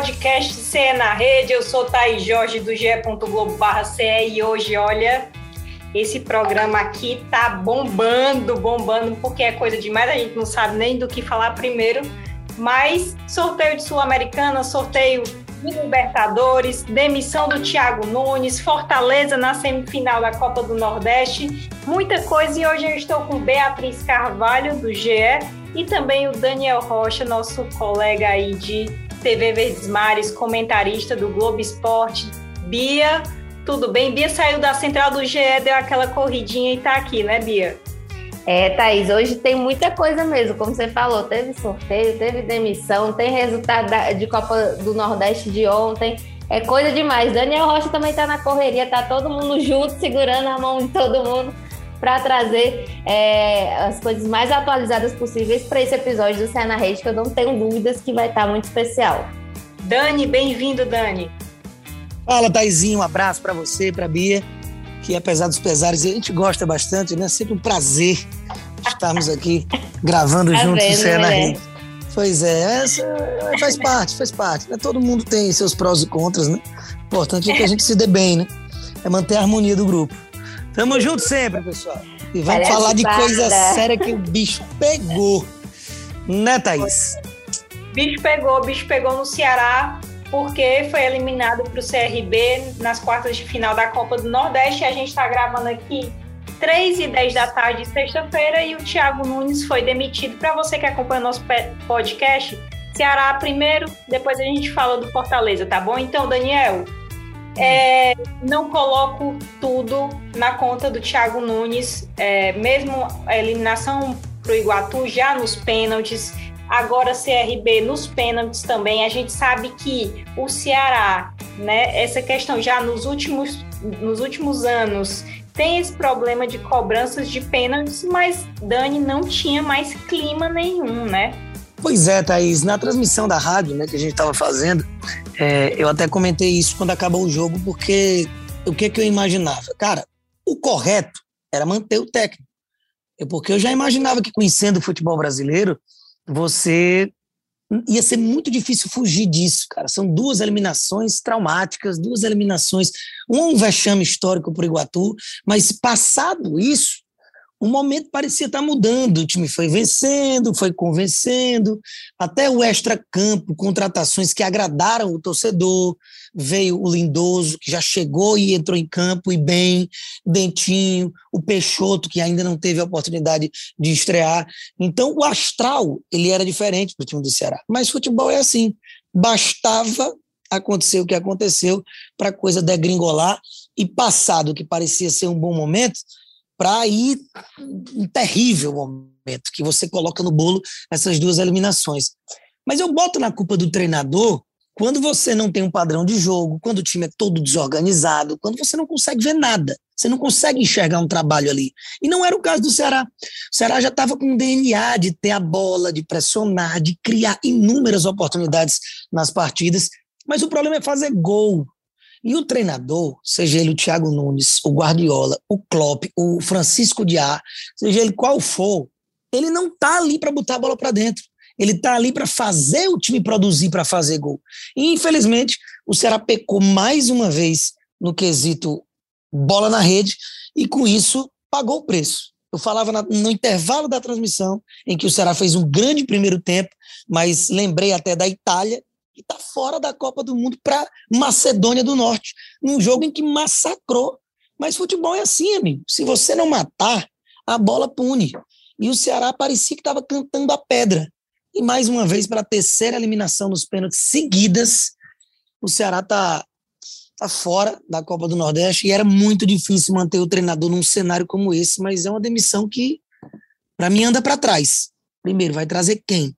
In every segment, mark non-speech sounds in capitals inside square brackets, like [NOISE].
podcast CE na Rede. Eu sou Thaís Jorge do ge.globo.ce e hoje, olha, esse programa aqui tá bombando, bombando, porque é coisa demais, a gente não sabe nem do que falar primeiro. Mas sorteio de Sul-Americana, sorteio de Libertadores, demissão do Thiago Nunes, Fortaleza na semifinal da Copa do Nordeste, muita coisa. E hoje eu estou com Beatriz Carvalho, do GE, e também o Daniel Rocha, nosso colega aí de TV Verdes Mares, comentarista do Globo Esporte. Bia, tudo bem? Bia saiu da central do GE, deu aquela corridinha e tá aqui, né, Bia? É, Thaís, hoje tem muita coisa mesmo, como você falou, teve sorteio, teve demissão, tem resultado de Copa do Nordeste de ontem, é coisa demais. Daniel Rocha também tá na correria, tá todo mundo junto, segurando a mão de todo mundo para trazer é, as coisas mais atualizadas possíveis para esse episódio do Cena Rede, que eu não tenho dúvidas que vai estar tá muito especial. Dani, bem-vindo, Dani. Fala, Taizinho, um abraço para você, para Bia, que apesar dos pesares, a gente gosta bastante, né? Sempre um prazer estarmos aqui gravando [LAUGHS] tá juntos o Cena né? Rede. Pois é, essa faz parte, faz parte. Né? Todo mundo tem seus prós e contras, né? O importante é que a gente se dê bem, né? É manter a harmonia do grupo. Tamo junto sempre, pessoal. E vamos Parece falar de coisa séria que o bicho pegou. Né, Thaís? Bicho pegou, bicho pegou no Ceará, porque foi eliminado para o CRB nas quartas de final da Copa do Nordeste. A gente está gravando aqui 3 e 10 da tarde, sexta-feira, e o Thiago Nunes foi demitido. Para você que acompanha o nosso podcast, Ceará primeiro, depois a gente fala do Fortaleza, tá bom? Então, Daniel, é, não coloco tudo na conta do Thiago Nunes, é, mesmo a eliminação para o Iguatu já nos pênaltis, agora CRB nos pênaltis também. A gente sabe que o Ceará, né, essa questão já nos últimos, nos últimos anos tem esse problema de cobranças de pênaltis, mas Dani não tinha mais clima nenhum, né? Pois é, Thaís. Na transmissão da rádio né, que a gente estava fazendo, é, eu até comentei isso quando acabou o jogo, porque o que, que eu imaginava? Cara, o correto era manter o técnico. Porque eu já imaginava que, conhecendo o futebol brasileiro, você ia ser muito difícil fugir disso, cara. São duas eliminações traumáticas, duas eliminações, um vexame histórico para o Iguatu, mas passado isso, o momento parecia estar mudando. O time foi vencendo, foi convencendo, até o extra-campo, contratações que agradaram o torcedor. Veio o Lindoso, que já chegou e entrou em campo e bem, Dentinho, o Peixoto, que ainda não teve a oportunidade de estrear. Então, o astral ele era diferente para o time do Ceará. Mas futebol é assim. Bastava acontecer o que aconteceu para a coisa degringolar e passado que parecia ser um bom momento, para ir um terrível momento que você coloca no bolo essas duas eliminações. Mas eu boto na culpa do treinador quando você não tem um padrão de jogo, quando o time é todo desorganizado, quando você não consegue ver nada, você não consegue enxergar um trabalho ali. E não era o caso do Ceará. O Ceará já estava com DNA de ter a bola, de pressionar, de criar inúmeras oportunidades nas partidas, mas o problema é fazer gol. E o treinador, seja ele o Thiago Nunes, o Guardiola, o Klopp, o Francisco Diá, seja ele qual for, ele não está ali para botar a bola para dentro. Ele está ali para fazer o time produzir para fazer gol. E, infelizmente, o Ceará pecou mais uma vez no quesito bola na rede e, com isso, pagou o preço. Eu falava na, no intervalo da transmissão, em que o Ceará fez um grande primeiro tempo, mas lembrei até da Itália, que está fora da Copa do Mundo para Macedônia do Norte, num jogo em que massacrou. Mas futebol é assim, amigo. Se você não matar, a bola pune. E o Ceará parecia que estava cantando a pedra. E mais uma vez, para a terceira eliminação nos pênaltis seguidas, o Ceará está tá fora da Copa do Nordeste e era muito difícil manter o treinador num cenário como esse, mas é uma demissão que, para mim, anda para trás. Primeiro, vai trazer quem?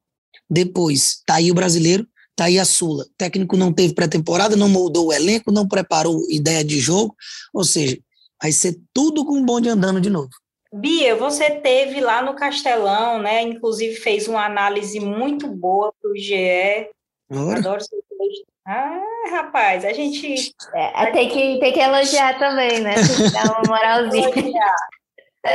Depois, tá aí o brasileiro, Tá aí a Sula. O técnico não teve pré-temporada, não moldou o elenco, não preparou ideia de jogo. Ou seja, vai ser tudo com o bonde andando de novo. Bia, você teve lá no Castelão, né? Inclusive fez uma análise muito boa para o GE. Ora. Adoro seu texto. Ah, rapaz, a gente. É, tem, que, tem que elogiar também, né? Tem que dar uma moralzinha.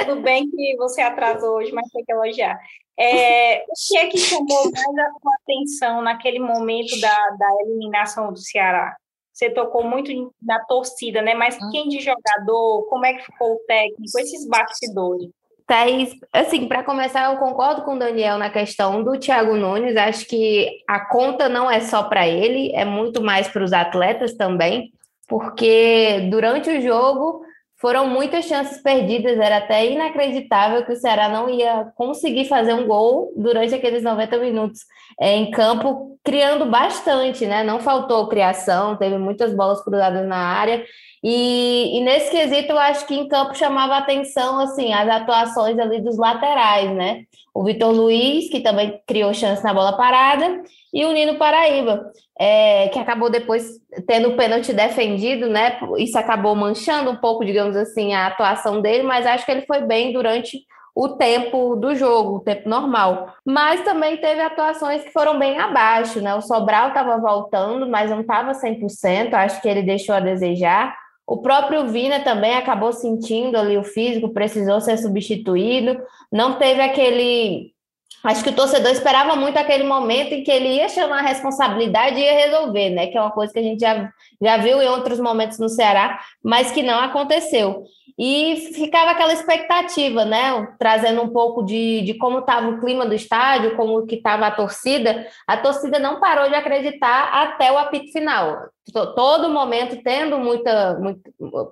Tudo bem que você atrasou hoje, mas tem que elogiar. É, o que é que chamou mais a sua atenção naquele momento da, da eliminação do Ceará? Você tocou muito na torcida, né? Mas hum. quem de jogador, como é que ficou o técnico, esses bastidores? Thaís, assim, para começar, eu concordo com o Daniel na questão do Thiago Nunes. Acho que a conta não é só para ele, é muito mais para os atletas também, porque durante o jogo foram muitas chances perdidas, era até inacreditável que o Ceará não ia conseguir fazer um gol durante aqueles 90 minutos é, em campo, criando bastante, né? Não faltou criação, teve muitas bolas cruzadas na área. E, e, nesse quesito, eu acho que em campo chamava atenção assim as atuações ali dos laterais, né? O Vitor Luiz, que também criou chance na bola parada, e o Nino Paraíba, é, que acabou depois tendo o pênalti defendido, né? Isso acabou manchando um pouco, digamos assim, a atuação dele, mas acho que ele foi bem durante o tempo do jogo, o tempo normal. Mas também teve atuações que foram bem abaixo, né? O Sobral estava voltando, mas não estava 100%, acho que ele deixou a desejar. O próprio Vina também acabou sentindo ali o físico, precisou ser substituído, não teve aquele acho que o torcedor esperava muito aquele momento em que ele ia chamar a responsabilidade e ia resolver, né? Que é uma coisa que a gente já, já viu em outros momentos no Ceará, mas que não aconteceu. E ficava aquela expectativa, né? Trazendo um pouco de, de como estava o clima do estádio, como que estava a torcida. A torcida não parou de acreditar até o apito final. Todo momento tendo muita, muito,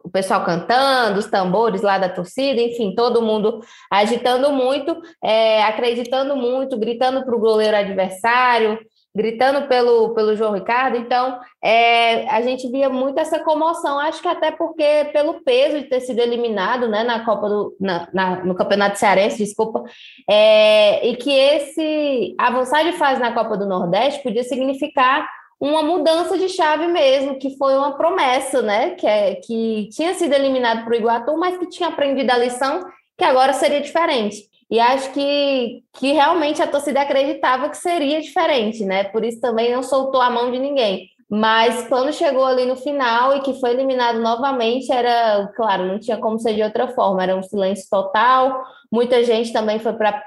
o pessoal cantando, os tambores lá da torcida, enfim, todo mundo agitando muito, é, acreditando muito, gritando para o goleiro adversário, gritando pelo, pelo João Ricardo. Então, é, a gente via muito essa comoção, acho que até porque pelo peso de ter sido eliminado né, na Copa do, na, na, no Campeonato Cearense, desculpa, é, e que esse avançar de fase na Copa do Nordeste podia significar uma mudança de chave mesmo, que foi uma promessa, né? Que, é, que tinha sido eliminado para o Iguatu, mas que tinha aprendido a lição que agora seria diferente. E acho que, que realmente a torcida acreditava que seria diferente, né? Por isso também não soltou a mão de ninguém. Mas quando chegou ali no final e que foi eliminado novamente, era, claro, não tinha como ser de outra forma, era um silêncio total. Muita gente também foi para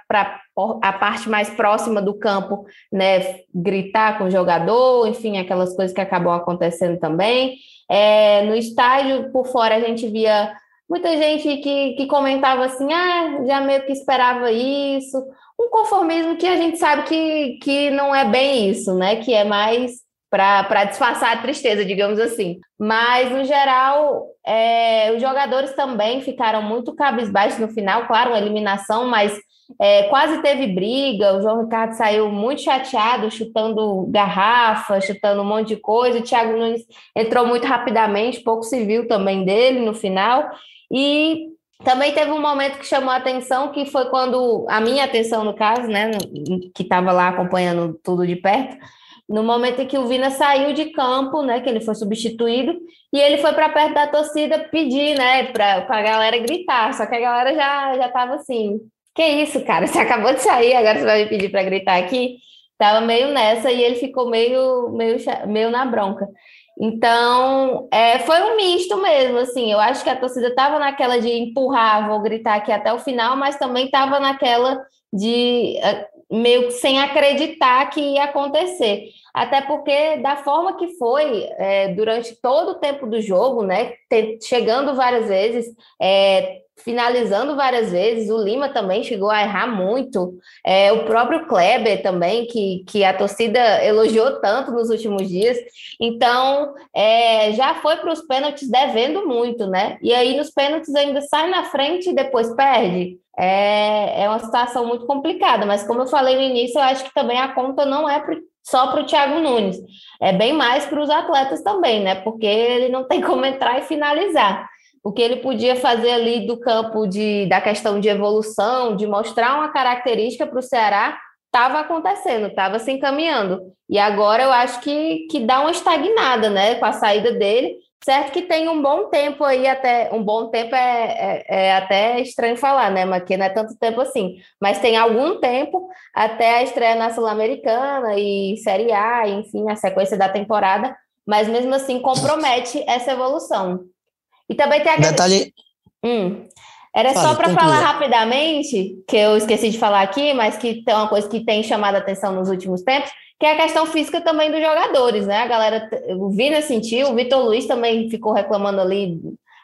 a parte mais próxima do campo, né, gritar com o jogador, enfim, aquelas coisas que acabam acontecendo também. É, no estádio, por fora, a gente via muita gente que, que comentava assim, ah, já meio que esperava isso, um conformismo que a gente sabe que, que não é bem isso, né? Que é mais para disfarçar a tristeza, digamos assim. Mas, no geral, é, os jogadores também ficaram muito cabisbaixos no final, claro, uma eliminação, mas é, quase teve briga. O João Ricardo saiu muito chateado, chutando garrafa, chutando um monte de coisa. O Thiago Nunes entrou muito rapidamente, pouco se viu também dele no final. E também teve um momento que chamou a atenção, que foi quando, a minha atenção no caso, né, que estava lá acompanhando tudo de perto, no momento em que o Vina saiu de campo, né, que ele foi substituído, e ele foi para perto da torcida pedir, né, para a galera gritar, só que a galera já já estava assim, que isso, cara, você [LAUGHS] acabou de sair, agora você vai me pedir para gritar aqui? Tava meio nessa e ele ficou meio meio meio na bronca. Então, é, foi um misto mesmo, assim, eu acho que a torcida estava naquela de empurrar, vou gritar aqui até o final, mas também estava naquela de é, meio que sem acreditar que ia acontecer. Até porque, da forma que foi, é, durante todo o tempo do jogo, né, chegando várias vezes, é, finalizando várias vezes. O Lima também chegou a errar muito. É, o próprio Kleber também, que, que a torcida elogiou tanto nos últimos dias. Então, é, já foi para os pênaltis devendo muito, né? E aí, nos pênaltis, ainda sai na frente e depois perde. É, é uma situação muito complicada, mas como eu falei no início, eu acho que também a conta não é só para o Thiago Nunes, é bem mais para os atletas também, né? Porque ele não tem como entrar e finalizar o que ele podia fazer ali do campo de, da questão de evolução, de mostrar uma característica para o Ceará, estava acontecendo, estava se encaminhando. E agora eu acho que, que dá uma estagnada, né, com a saída dele. Certo que tem um bom tempo aí, até um bom tempo é, é, é até estranho falar, né? Mas que não é tanto tempo assim. Mas tem algum tempo até a estreia na Sul-Americana e Série A, enfim, a sequência da temporada. Mas mesmo assim compromete essa evolução. E também tem a Detalhe. Hum. Era só para falar rapidamente, que eu esqueci de falar aqui, mas que tem uma coisa que tem chamado a atenção nos últimos tempos, que é a questão física também dos jogadores, né? A galera, o Vina sentiu, o Vitor Luiz também ficou reclamando ali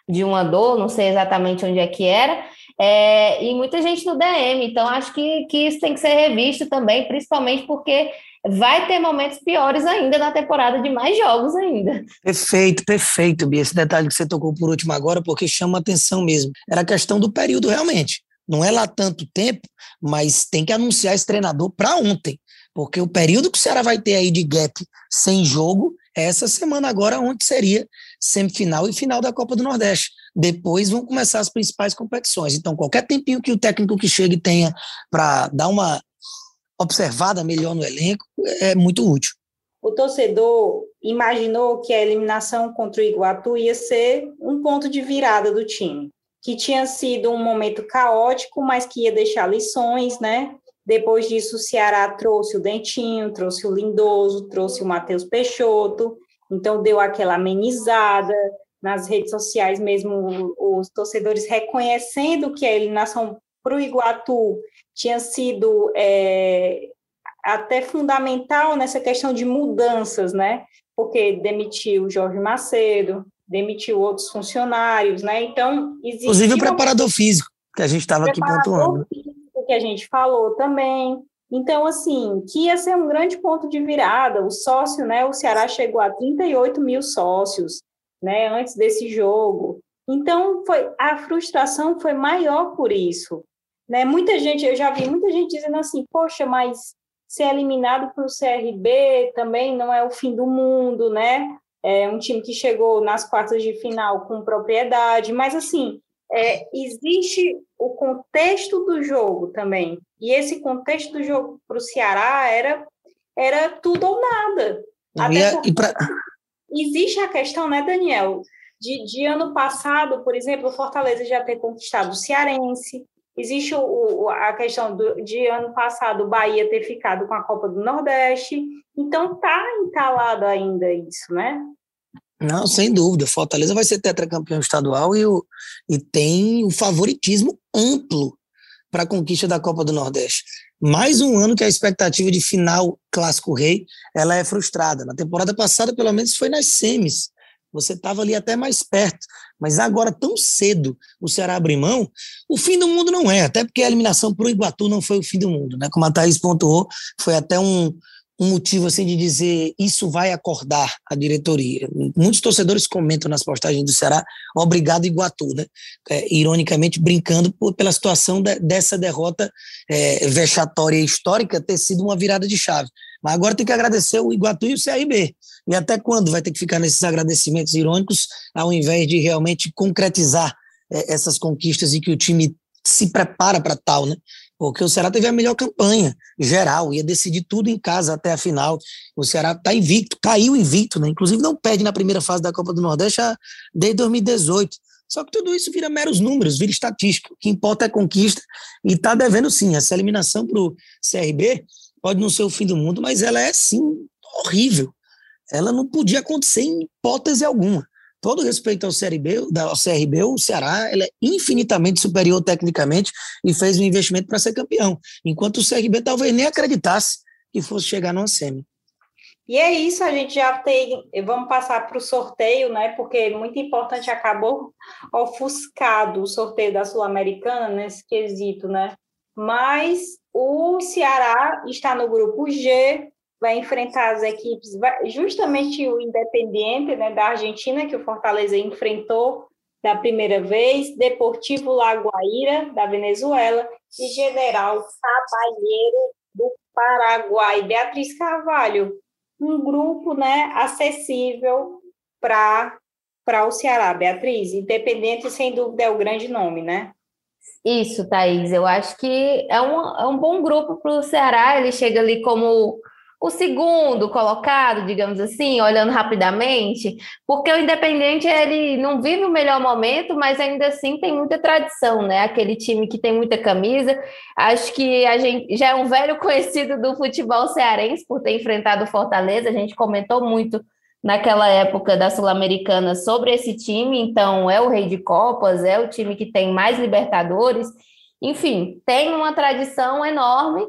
de uma dor, não sei exatamente onde é que era, é, e muita gente no DM, então acho que, que isso tem que ser revisto também, principalmente porque vai ter momentos piores ainda na temporada de mais jogos ainda. Perfeito, perfeito, Bia. Esse detalhe que você tocou por último agora, porque chama atenção mesmo. Era a questão do período, realmente. Não é lá tanto tempo, mas tem que anunciar esse treinador para ontem. Porque o período que o Ceará vai ter aí de gap sem jogo é essa semana agora, onde seria semifinal e final da Copa do Nordeste. Depois vão começar as principais competições. Então, qualquer tempinho que o técnico que chegue tenha para dar uma observada melhor no elenco é muito útil. O torcedor imaginou que a eliminação contra o Iguatu ia ser um ponto de virada do time, que tinha sido um momento caótico, mas que ia deixar lições, né? Depois disso, o Ceará trouxe o Dentinho, trouxe o Lindoso, trouxe o Matheus Peixoto, então deu aquela amenizada nas redes sociais mesmo, os torcedores reconhecendo que a eliminação para o Iguatu tinha sido é, até fundamental nessa questão de mudanças, né? Porque demitiu Jorge Macedo, demitiu outros funcionários, né? Então, existe. Inclusive o preparador físico, que a gente estava aqui pontuando. Físico, que a gente falou também. Então, assim, que ia ser um grande ponto de virada. O sócio, né? O Ceará chegou a 38 mil sócios, né? Antes desse jogo. Então, foi a frustração foi maior por isso. Né? Muita gente, eu já vi muita gente dizendo assim, poxa, mas ser eliminado para o CRB também não é o fim do mundo, né? É um time que chegou nas quartas de final com propriedade, mas assim, é, existe o contexto do jogo também. E esse contexto do jogo para o Ceará era, era tudo ou nada. Até e pra... Existe a questão, né, Daniel, de, de ano passado, por exemplo, o Fortaleza já ter conquistado o Cearense, Existe o, a questão do, de ano passado o Bahia ter ficado com a Copa do Nordeste, então tá entalado ainda isso, né? Não, sem dúvida. Fortaleza vai ser tetracampeão estadual e, o, e tem o favoritismo amplo para a conquista da Copa do Nordeste. Mais um ano que a expectativa de final clássico rei ela é frustrada. Na temporada passada, pelo menos, foi nas semis. Você estava ali até mais perto. Mas agora, tão cedo, o Ceará abrir mão, o fim do mundo não é, até porque a eliminação para o Iguatu não foi o fim do mundo. Né? Como a Thaís pontuou, foi até um, um motivo assim de dizer isso vai acordar a diretoria. Muitos torcedores comentam nas postagens do Ceará, obrigado Iguatu, né? É, ironicamente brincando por, pela situação de, dessa derrota é, vexatória histórica ter sido uma virada de chave. Mas agora tem que agradecer o Iguatu e o CRB. E até quando vai ter que ficar nesses agradecimentos irônicos, ao invés de realmente concretizar é, essas conquistas e que o time se prepara para tal, né? Porque o Ceará teve a melhor campanha geral, ia decidir tudo em casa até a final. O Ceará está invicto, caiu invicto, né? Inclusive não perde na primeira fase da Copa do Nordeste desde 2018. Só que tudo isso vira meros números, vira estatística. O que importa é conquista e está devendo sim. Essa eliminação para o CRB pode não ser o fim do mundo, mas ela é sim horrível. Ela não podia acontecer em hipótese alguma. Todo respeito ao CRB, ao CRB, o Ceará é infinitamente superior tecnicamente e fez um investimento para ser campeão, enquanto o CRB talvez nem acreditasse que fosse chegar numa semi. E é isso, a gente já tem. Vamos passar para o sorteio, né? Porque é muito importante, acabou ofuscado o sorteio da Sul-Americana nesse quesito, né? Mas o Ceará está no grupo G, vai enfrentar as equipes, justamente o Independiente né, da Argentina, que o Fortaleza enfrentou da primeira vez, Deportivo Lagoaíra, da Venezuela, e General Cabalheiro, do Paraguai. Beatriz Carvalho, um grupo né, acessível para o Ceará. Beatriz, Independente, sem dúvida, é o grande nome, né? Isso, Thaís. Eu acho que é um, é um bom grupo para o Ceará. Ele chega ali como o segundo colocado, digamos assim, olhando rapidamente, porque o Independente ele não vive o melhor momento, mas ainda assim tem muita tradição, né? Aquele time que tem muita camisa. Acho que a gente já é um velho [LAUGHS] conhecido do futebol cearense por ter enfrentado o Fortaleza. A gente comentou muito naquela época da Sul-Americana sobre esse time, então é o rei de Copas, é o time que tem mais Libertadores, enfim, tem uma tradição enorme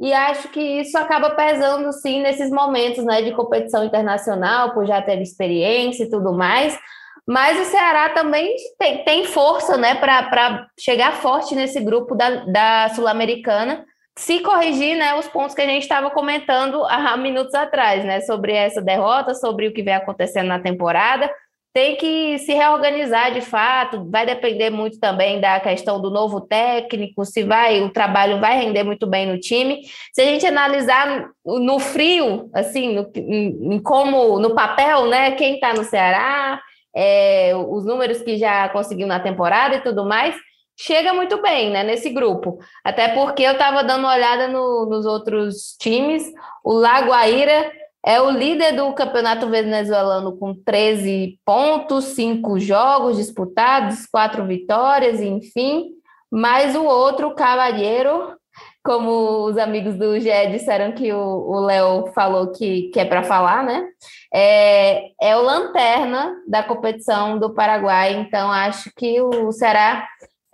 e acho que isso acaba pesando sim nesses momentos né, de competição internacional, por já ter experiência e tudo mais. Mas o Ceará também tem, tem força né, para chegar forte nesse grupo da, da Sul-Americana, se corrigir né, os pontos que a gente estava comentando há minutos atrás, né, sobre essa derrota, sobre o que vem acontecendo na temporada tem que se reorganizar de fato, vai depender muito também da questão do novo técnico, se vai, o trabalho vai render muito bem no time. Se a gente analisar no frio, assim, no, em, como no papel, né, quem está no Ceará, é, os números que já conseguiu na temporada e tudo mais, chega muito bem, né, nesse grupo. Até porque eu estava dando uma olhada no, nos outros times, o Lagoaíra é o líder do campeonato venezuelano com 13 pontos, 5 jogos disputados, 4 vitórias, enfim. Mas o outro, o Cavalheiro, como os amigos do GE disseram que o Léo falou que, que é para falar, né? É, é o lanterna da competição do Paraguai. Então, acho que o Ceará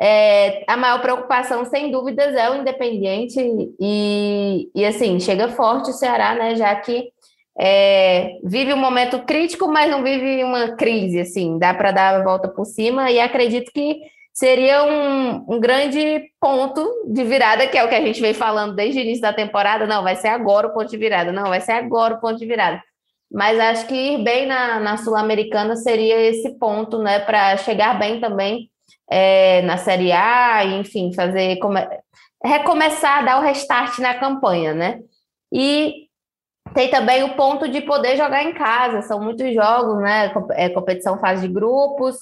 é, a maior preocupação, sem dúvidas, é o Independiente e, e assim, chega forte o Ceará, né? Já que é, vive um momento crítico, mas não vive uma crise, assim, dá para dar a volta por cima, e acredito que seria um, um, grande ponto de virada, que é o que a gente vem falando desde o início da temporada, não, vai ser agora o ponto de virada, não, vai ser agora o ponto de virada. Mas acho que ir bem na, na Sul-Americana seria esse ponto, né, para chegar bem também é, na Série A, enfim, fazer, come... recomeçar, dar o restart na campanha, né? E tem também o ponto de poder jogar em casa, são muitos jogos, né? É competição fase de grupos,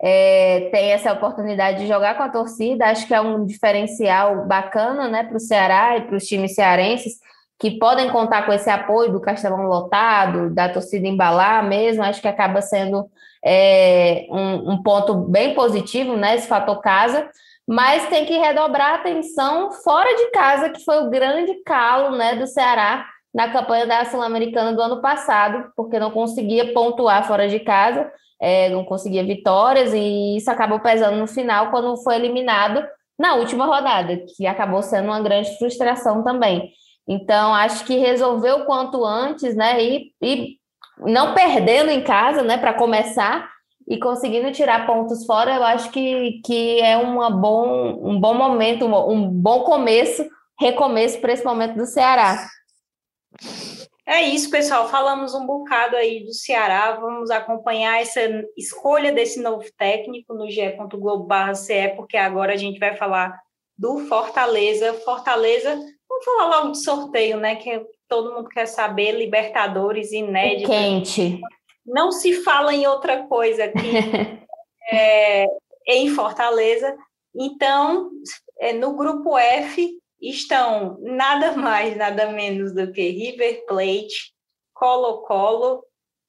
é, tem essa oportunidade de jogar com a torcida, acho que é um diferencial bacana, né, para o Ceará e para os times cearenses que podem contar com esse apoio do Castelão lotado, da torcida embalar mesmo, acho que acaba sendo é, um, um ponto bem positivo, né, esse fator casa, mas tem que redobrar a atenção fora de casa, que foi o grande calo, né, do Ceará na campanha da Sul-Americana do ano passado, porque não conseguia pontuar fora de casa, é, não conseguia vitórias, e isso acabou pesando no final quando foi eliminado na última rodada, que acabou sendo uma grande frustração também. Então, acho que resolver o quanto antes, né, e, e não perdendo em casa, né, para começar, e conseguindo tirar pontos fora, eu acho que, que é uma bom, um bom momento, um, um bom começo, recomeço para esse momento do Ceará. É isso, pessoal. Falamos um bocado aí do Ceará. Vamos acompanhar essa escolha desse novo técnico no ge.globo.ce, porque agora a gente vai falar do Fortaleza. Fortaleza, vamos falar logo de sorteio, né? Que todo mundo quer saber, Libertadores inédito. Quente. Não se fala em outra coisa aqui [LAUGHS] é, em Fortaleza. Então, é, no grupo F, estão nada mais, nada menos do que River Plate, Colo-Colo,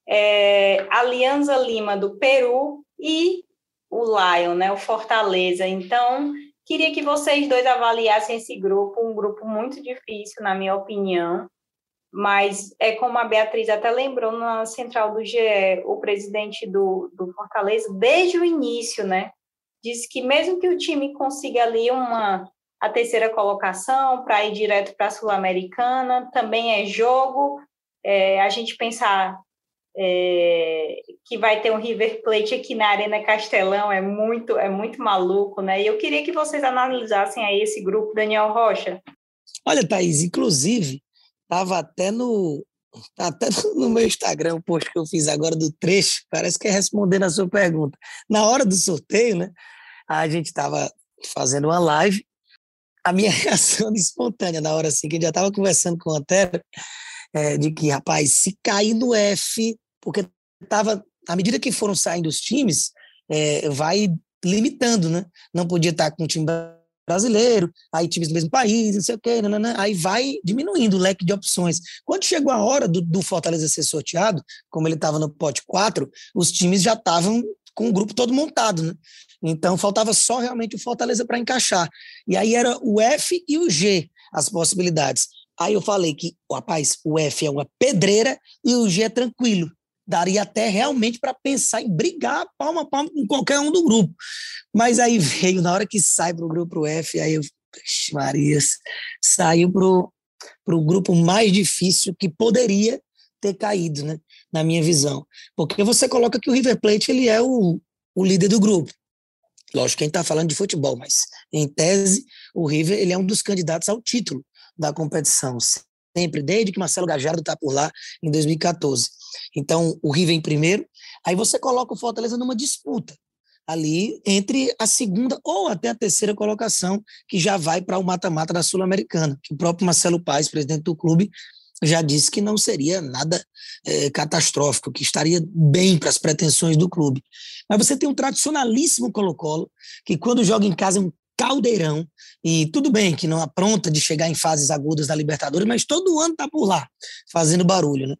é, Alianza Lima do Peru e o Lion, né, o Fortaleza. Então, queria que vocês dois avaliassem esse grupo, um grupo muito difícil, na minha opinião, mas é como a Beatriz até lembrou na central do GE, o presidente do, do Fortaleza, desde o início, né, disse que mesmo que o time consiga ali uma a terceira colocação para ir direto para a Sul-Americana, também é jogo. É, a gente pensar é, que vai ter um River Plate aqui na Arena Castelão é muito, é muito maluco, né? E eu queria que vocês analisassem aí esse grupo, Daniel Rocha. Olha, Thaís, inclusive, estava até no, tá até [LAUGHS] no meu Instagram, o post que eu fiz agora do trecho, parece que é respondendo a sua pergunta. Na hora do sorteio, né, a gente estava fazendo uma live a minha [LAUGHS] reação espontânea na hora assim, que eu já estava conversando com o Antero, é, de que, rapaz, se cair no F, porque tava, à medida que foram saindo os times, é, vai limitando, né? Não podia estar com um time brasileiro, aí times do mesmo país, não sei o quê, nanana, aí vai diminuindo o leque de opções. Quando chegou a hora do, do Fortaleza ser sorteado, como ele estava no pote 4, os times já estavam com o grupo todo montado, né? Então faltava só realmente o Fortaleza para encaixar. E aí era o F e o G as possibilidades. Aí eu falei que, rapaz, o F é uma pedreira e o G é tranquilo. Daria até realmente para pensar em brigar palma a palma com qualquer um do grupo. Mas aí veio, na hora que sai para o grupo F, aí eu, Marias, saiu para o grupo mais difícil que poderia ter caído, né? Na minha visão. Porque você coloca que o River Plate ele é o, o líder do grupo. Lógico, quem está falando de futebol, mas em tese, o River ele é um dos candidatos ao título da competição, sempre, desde que Marcelo Gajardo está por lá em 2014. Então, o River em primeiro, aí você coloca o Fortaleza numa disputa ali entre a segunda ou até a terceira colocação, que já vai para o mata-mata da Sul-Americana, que o próprio Marcelo Paes, presidente do clube, já disse que não seria nada é, catastrófico, que estaria bem para as pretensões do clube. Mas você tem um tradicionalíssimo Colo-Colo, que quando joga em casa é um caldeirão, e tudo bem que não apronta de chegar em fases agudas da Libertadores, mas todo ano está por lá, fazendo barulho. Né?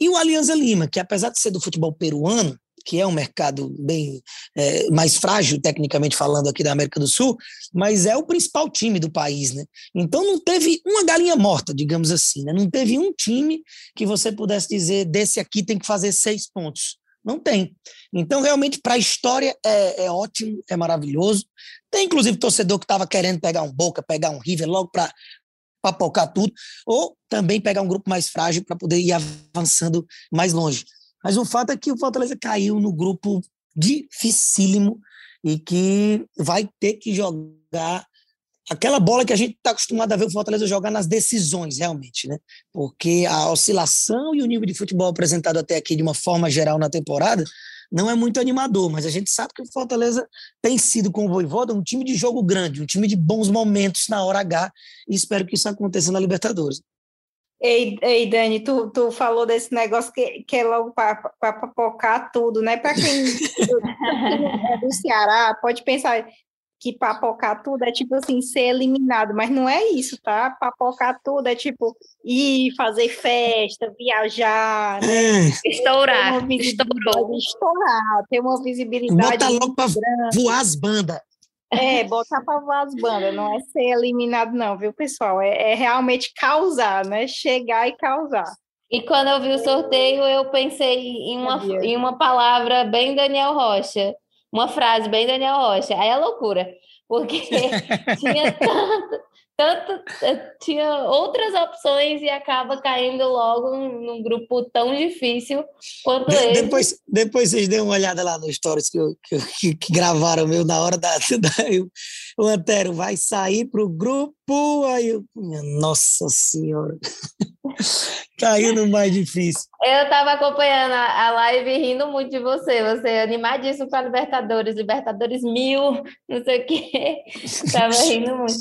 E o Alianza Lima, que apesar de ser do futebol peruano, que é um mercado bem é, mais frágil, tecnicamente falando, aqui da América do Sul, mas é o principal time do país, né? Então não teve uma galinha morta, digamos assim, né? Não teve um time que você pudesse dizer, desse aqui tem que fazer seis pontos. Não tem. Então, realmente, para a história é, é, ótimo, é maravilhoso. Tem, inclusive, torcedor que estava querendo pegar um Boca, pegar um River logo para papocar tudo, ou também pegar um grupo mais frágil para poder ir avançando mais longe. Mas o fato é que o Fortaleza caiu no grupo dificílimo e que vai ter que jogar aquela bola que a gente está acostumado a ver o Fortaleza jogar nas decisões, realmente, né? Porque a oscilação e o nível de futebol apresentado até aqui de uma forma geral na temporada não é muito animador, mas a gente sabe que o Fortaleza tem sido com o Voivoda um time de jogo grande, um time de bons momentos na hora H, e espero que isso aconteça na Libertadores. Ei, ei, Dani, tu, tu falou desse negócio que, que é logo para papocar tudo, né? Para quem [LAUGHS] é do Ceará, pode pensar que papocar tudo é tipo assim, ser eliminado, mas não é isso, tá? Papocar tudo é tipo ir fazer festa, viajar, né? É. Estourar, estourou. Estourar, ter uma visibilidade. Bota logo para voar as bandas. É, botar para voar as bandas, não é ser eliminado, não, viu, pessoal? É, é, realmente causar, né? Chegar e causar. E quando eu vi o sorteio, eu pensei em uma, em uma palavra bem Daniel Rocha, uma frase bem Daniel Rocha. Aí é loucura, porque [LAUGHS] tinha tanto, tanto, eh, tinha outras opções e acaba caindo logo num, grupo tão difícil quanto de, esse. Depois, depois vocês dêem uma olhada lá no stories que, eu, que, que gravaram meu na hora da, da o Antero vai sair para o grupo, aí eu, nossa senhora, [LAUGHS] caiu no mais difícil. Eu estava acompanhando a, live rindo muito de você, você é animadíssimo para Libertadores, Libertadores mil, não sei o quê, [LAUGHS] estava rindo muito.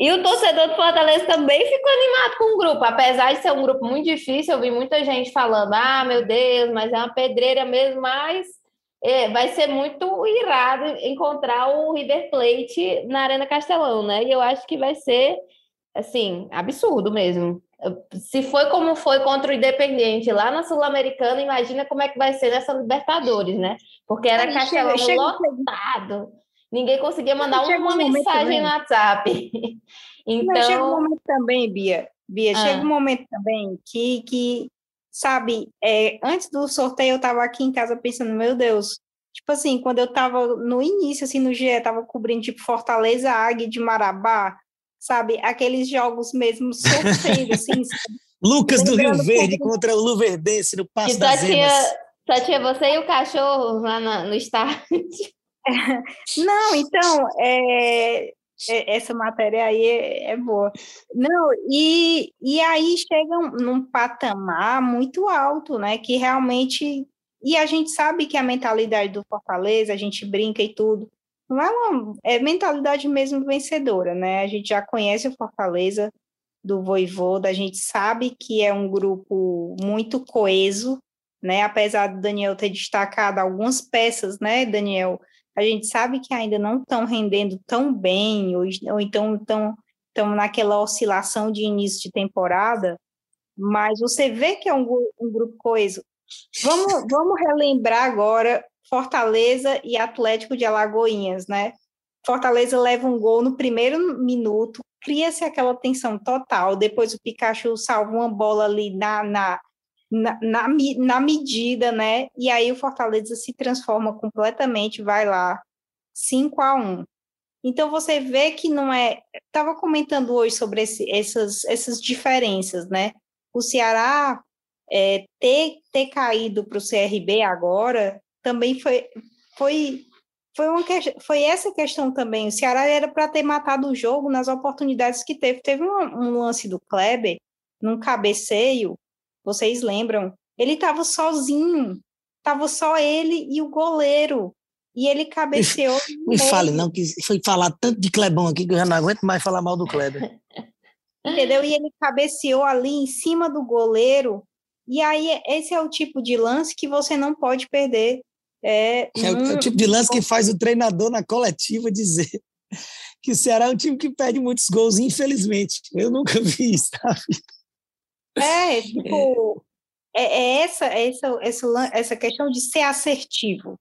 E o torcedor do Fortaleza também ficou animado com o grupo, apesar de ser um grupo muito difícil, eu vi muita gente falando, ah, meu Deus, mas é uma pedreira mesmo, mas é, vai ser muito irado encontrar o River Plate na Arena Castelão, né? E eu acho que vai ser, assim, absurdo mesmo. Se foi como foi contra o Independente lá na Sul-Americana, imagina como é que vai ser nessa Libertadores, né? Porque era Aí, Castelão chega, lotado. Ninguém conseguia mandar uma um mensagem no WhatsApp. [LAUGHS] então... Mas chega um momento também, Bia. Bia, ah. chega um momento também que, que sabe, é, antes do sorteio eu estava aqui em casa pensando, meu Deus, tipo assim, quando eu estava no início, assim, no GE, tava cobrindo, tipo, Fortaleza, Águia de Marabá, sabe, aqueles jogos mesmo sofrendo, assim. [LAUGHS] Lucas do Rio Verde contra o Luverdense no Passo das só tinha, só tinha você e o cachorro lá no, no estádio. [LAUGHS] [LAUGHS] Não, então, é, é, essa matéria aí é, é, boa. Não, e, e aí chegam num patamar muito alto, né? Que realmente. E a gente sabe que a mentalidade do Fortaleza, a gente brinca e tudo, é. É mentalidade mesmo vencedora, né? A gente já conhece o Fortaleza do Voivoda, a gente sabe que é um grupo muito coeso, né? Apesar do Daniel ter destacado algumas peças, né, Daniel? a gente sabe que ainda não estão rendendo tão bem, ou, ou então estão, estão naquela oscilação de início de temporada, mas você vê que é um, um grupo coeso. Vamos, vamos relembrar agora Fortaleza e Atlético de Alagoinhas, né? Fortaleza leva um gol no primeiro minuto, cria-se aquela tensão total. Depois o Pikachu salva uma bola ali na, na, na, na, na medida, né? E aí o Fortaleza se transforma completamente, vai lá, 5 a 1 então você vê que não é. Estava comentando hoje sobre esse, essas, essas diferenças, né? O Ceará é, ter, ter caído para o CRB agora também foi, foi, foi, uma, foi essa questão também. O Ceará era para ter matado o jogo nas oportunidades que teve. Teve um, um lance do Kleber, num cabeceio, vocês lembram? Ele estava sozinho, estava só ele e o goleiro. E ele cabeceou. Me, [LAUGHS] me fale, não, que foi falar tanto de Clebão aqui que eu já não aguento mais falar mal do Kleber. [LAUGHS] Entendeu? E ele cabeceou ali em cima do goleiro. E aí, esse é o tipo de lance que você não pode perder. É, é, um... é o tipo de lance que faz o treinador na coletiva dizer [LAUGHS] que o Ceará é um time que perde muitos gols, infelizmente. Eu nunca vi isso, sabe? É, tipo, é, é essa, essa, essa, essa questão de ser assertivo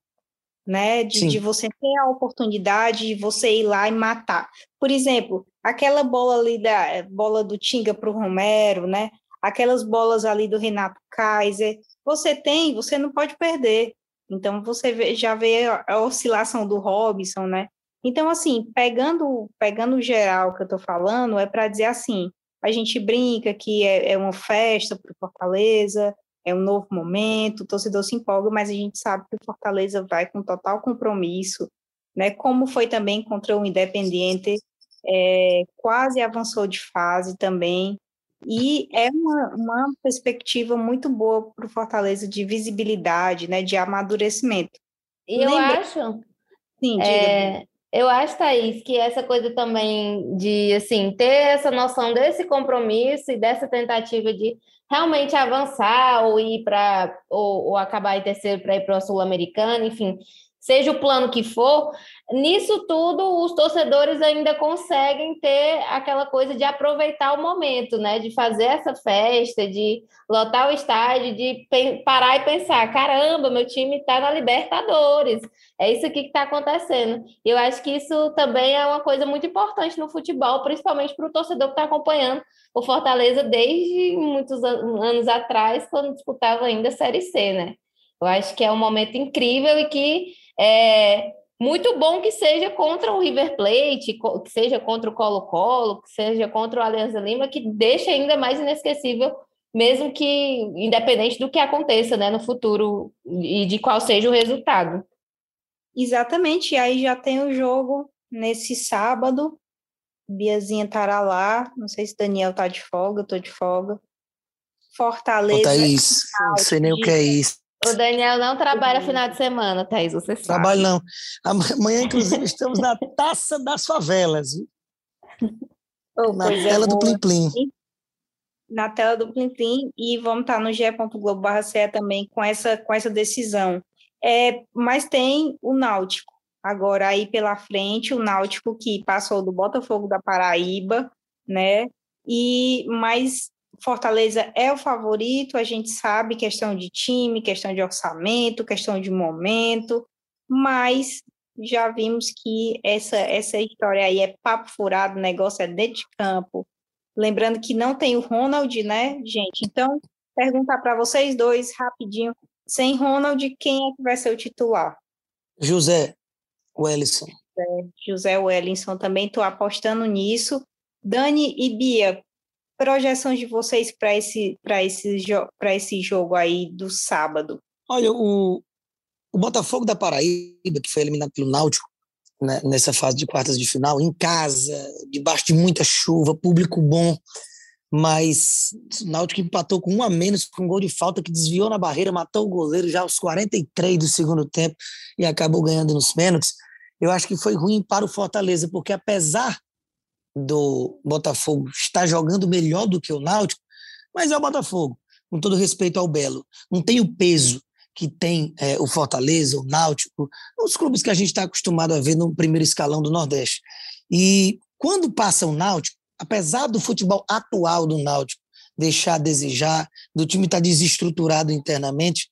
né? De, de, você ter a oportunidade de você ir lá e matar. Por exemplo, aquela bola ali da bola do Tinga para o Romero, né? Aquelas bolas ali do Renato Kaiser, você tem, você não pode perder. Então você vê, já vê a, oscilação do Robson, né? Então assim, pegando pegando geral que eu estou falando, é para dizer assim, a gente brinca que é, é uma festa para Fortaleza, é um novo momento, o torcedor se empolga, mas a gente sabe que o Fortaleza vai com total compromisso, né? Como foi também contra o Independiente, é, quase avançou de fase também, e é uma, uma perspectiva muito boa para o Fortaleza de visibilidade, né? De amadurecimento. E eu Lembra... acho. Sim, diga. É... Eu acho, Thaís, que essa coisa também de assim ter essa noção desse compromisso e dessa tentativa de realmente avançar ou ir para ou, ou, acabar em terceiro para ir para o sul-americano, enfim, seja o plano que for, nisso tudo os torcedores ainda conseguem ter aquela coisa de aproveitar o momento, né? De fazer essa festa, de lotar o estádio, de parar e pensar: caramba, meu time está na Libertadores. É isso aqui que está acontecendo. Eu acho que isso também é uma coisa muito importante no futebol, principalmente para o torcedor que está acompanhando o Fortaleza desde muitos anos atrás, quando disputava ainda a Série C, né? Eu acho que é um momento incrível e que é muito bom que seja contra o River Plate, que seja contra o Colo-Colo, que seja contra o Alianza Lima, que deixa ainda mais inesquecível, mesmo que independente do que aconteça né, no futuro e de qual seja o resultado. Exatamente, e aí já tem o jogo nesse sábado, Biazinha estará lá, não sei se Daniel tá de folga, eu tô de folga. Fortaleza. Ô, Thaís, não sei nem o que é isso. O Daniel não trabalha final de semana, Thaís, você sabe. Trabalho não. Amanhã, inclusive, estamos na Taça das Favelas. Oh, na é, tela é do Plim Plim. Na tela do Plim Plim e vamos estar no ge.globo barra também com essa, com essa decisão. É, mas tem o Náutico. Agora, aí pela frente, o Náutico que passou do Botafogo da Paraíba, né? E mais Fortaleza é o favorito, a gente sabe questão de time, questão de orçamento, questão de momento, mas já vimos que essa, essa história aí é papo furado, o negócio é dentro de campo. Lembrando que não tem o Ronald, né, gente? Então, perguntar para vocês dois rapidinho, sem Ronald, quem é que vai ser o titular? José Wellison. José Wellison também estou apostando nisso. Dani e Bia, projeções de vocês para esse, esse, esse jogo aí do sábado? Olha, o, o Botafogo da Paraíba, que foi eliminado pelo Náutico né, nessa fase de quartas de final, em casa, debaixo de muita chuva, público bom, mas o Náutico empatou com um a menos, com um gol de falta que desviou na barreira, matou o goleiro já aos 43 do segundo tempo e acabou ganhando nos pênaltis. Eu acho que foi ruim para o Fortaleza, porque apesar do Botafogo está jogando melhor do que o Náutico, mas é o Botafogo, com todo respeito ao Belo. Não tem o peso que tem é, o Fortaleza, o Náutico, os clubes que a gente está acostumado a ver no primeiro escalão do Nordeste. E quando passa o Náutico, apesar do futebol atual do Náutico deixar a desejar, do time estar tá desestruturado internamente,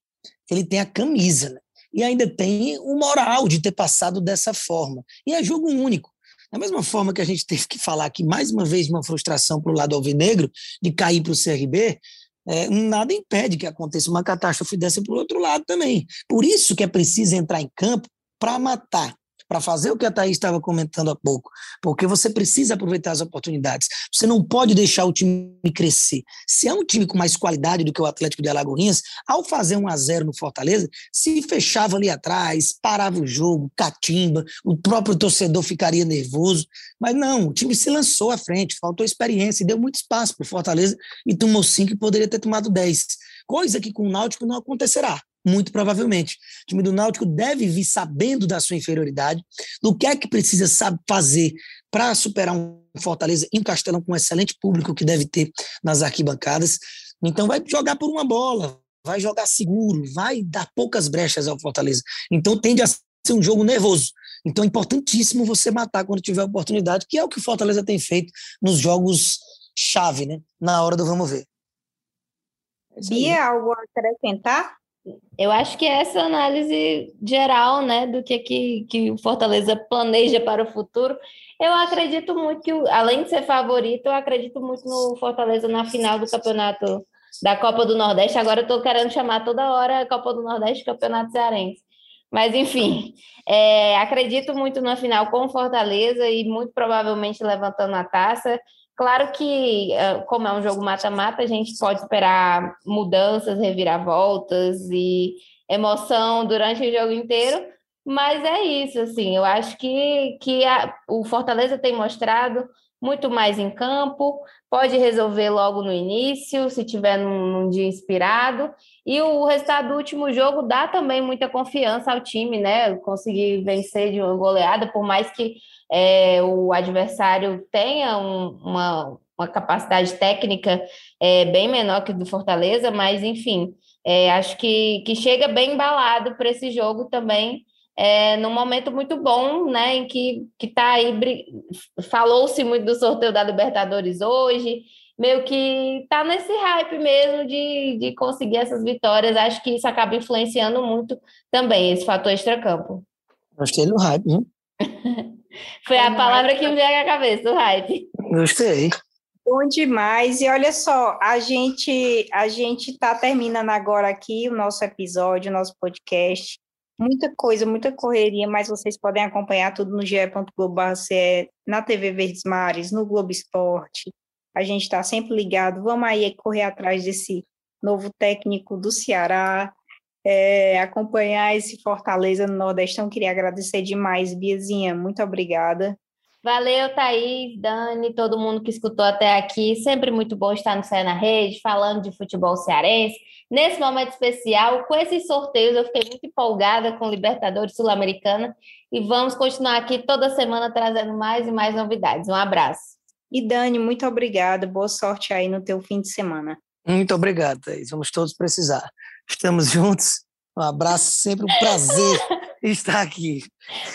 ele tem a camisa, né? E ainda tem o moral de ter passado dessa forma. E é jogo único. Da mesma forma que a gente teve que falar aqui, mais uma vez, uma frustração para o lado alvinegro de cair para o CRB, é, nada impede que aconteça uma catástrofe dessa para o outro lado também. Por isso que é preciso entrar em campo para matar para fazer o que a Thaís estava comentando há pouco, porque você precisa aproveitar as oportunidades. Você não pode deixar o time crescer. Se é um time com mais qualidade do que o Atlético de Alagoinhas, ao fazer um a 0 no Fortaleza, se fechava ali atrás, parava o jogo, catimba, o próprio torcedor ficaria nervoso. Mas não, o time se lançou à frente, faltou experiência, deu muito espaço para o Fortaleza e tomou cinco e poderia ter tomado dez. Coisa que com o Náutico não acontecerá muito provavelmente. O time do Náutico deve vir sabendo da sua inferioridade, do que é que precisa saber fazer para superar um Fortaleza em Castelão com um excelente público que deve ter nas arquibancadas. Então vai jogar por uma bola, vai jogar seguro, vai dar poucas brechas ao Fortaleza. Então tende a ser um jogo nervoso. Então é importantíssimo você matar quando tiver oportunidade, que é o que o Fortaleza tem feito nos jogos chave, né? Na hora do vamos ver. Bia, algo a acrescentar? Eu acho que é essa análise geral, né, do que, que, que o Fortaleza planeja para o futuro. Eu acredito muito que, além de ser favorito, eu acredito muito no Fortaleza na final do campeonato da Copa do Nordeste. Agora eu estou querendo chamar toda hora a Copa do Nordeste Campeonato Cearense. Mas, enfim, é, acredito muito na final com Fortaleza e muito provavelmente levantando a taça. Claro que, ah, como é um jogo mata-mata, a gente pode esperar mudanças, reviravoltas e emoção durante o jogo inteiro, mas é isso, assim, eu acho que, que a, o Fortaleza tem mostrado muito mais em campo, pode resolver logo no início, se tiver num, num, dia inspirado, e o resultado do último jogo dá também muita confiança ao time, né? Conseguir vencer de uma goleada, por mais que é, o adversário tenha um, uma, uma capacidade técnica é, bem menor que do Fortaleza, mas enfim, é, acho que, que chega bem embalado para esse jogo também, é, num momento muito bom, né, em que está aí, falou-se muito do sorteio da Libertadores hoje, meio que está nesse hype mesmo de, de conseguir essas vitórias, acho que isso acaba influenciando muito também, esse fator extracampo. Gostei do hype, hein? [LAUGHS] Foi a palavra que me veio à cabeça, o hype. Gostei. Bom demais. E olha só, a gente a gente está terminando agora aqui o nosso episódio, o nosso podcast. Muita coisa, muita correria, mas vocês podem acompanhar tudo no ge.globo.ce, na TV Verdes Mares, no Globo Esporte. A gente está sempre ligado. Vamos aí correr atrás desse novo técnico do Ceará, é, acompanhar esse Fortaleza no Nordestão. Queria agradecer demais, Biazinha. Muito obrigada. Valeu, Thaís, Dani, todo mundo que escutou até aqui. Sempre muito bom estar no Céu na Rede, falando de futebol cearense. Nesse momento especial, com esses sorteios, eu fiquei muito empolgada com Libertadores Sul-Americana e vamos continuar aqui toda semana trazendo mais e mais novidades. Um abraço. E Dani, muito obrigada. Boa sorte aí no teu fim de semana. Muito obrigado, Thaís. Vamos todos precisar. Estamos [LAUGHS] juntos. Um abraço, sempre um prazer [LAUGHS] estar aqui.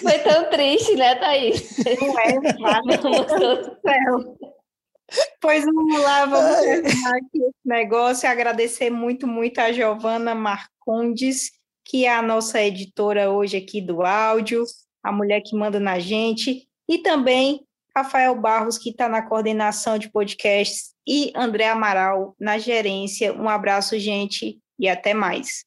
Foi tão triste, né, Thaís? Não é, [LAUGHS] céu. Pois vamos lá, vamos terminar aqui esse negócio e agradecer muito, muito a Giovana Marcondes, que é a nossa editora hoje aqui do áudio, a mulher que manda na gente, e também Rafael Barros, que está na coordenação de podcasts, e André Amaral na gerência. Um abraço, gente, e até mais.